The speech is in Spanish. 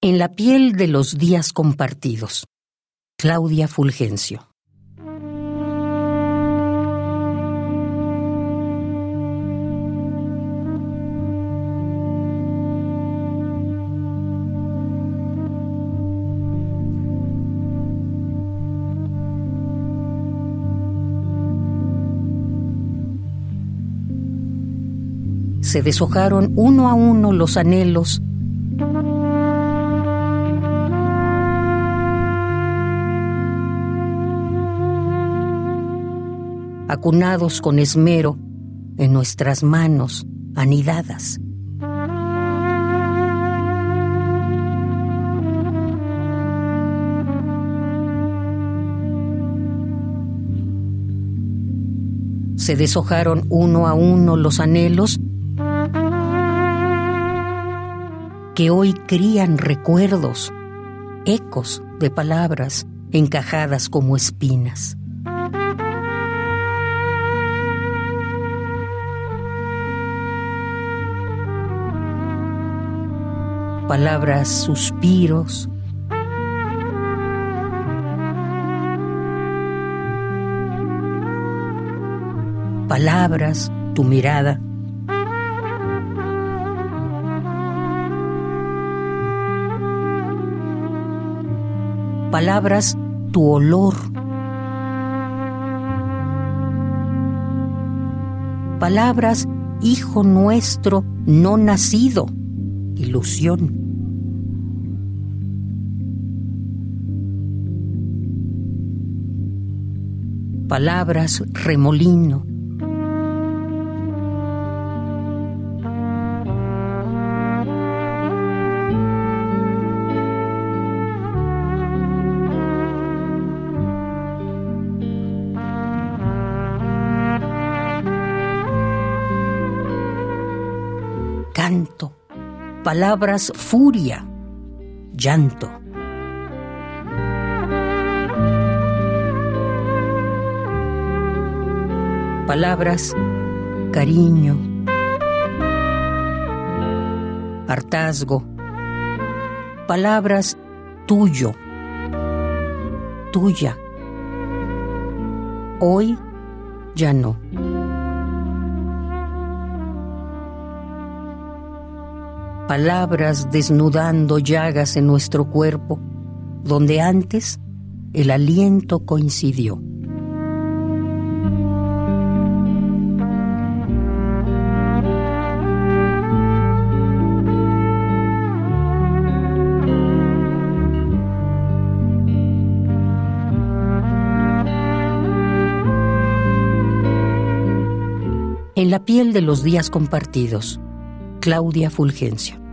En la piel de los días compartidos. Claudia Fulgencio. Se deshojaron uno a uno los anhelos acunados con esmero en nuestras manos anidadas. Se deshojaron uno a uno los anhelos que hoy crían recuerdos, ecos de palabras encajadas como espinas. Palabras suspiros, palabras tu mirada. Palabras tu olor. Palabras, Hijo nuestro no nacido ilusión. Palabras remolino. Canto palabras furia, llanto. Palabras cariño, hartazgo. Palabras tuyo, tuya. Hoy ya no. Palabras desnudando llagas en nuestro cuerpo, donde antes el aliento coincidió. En la piel de los días compartidos, Claudia Fulgencio.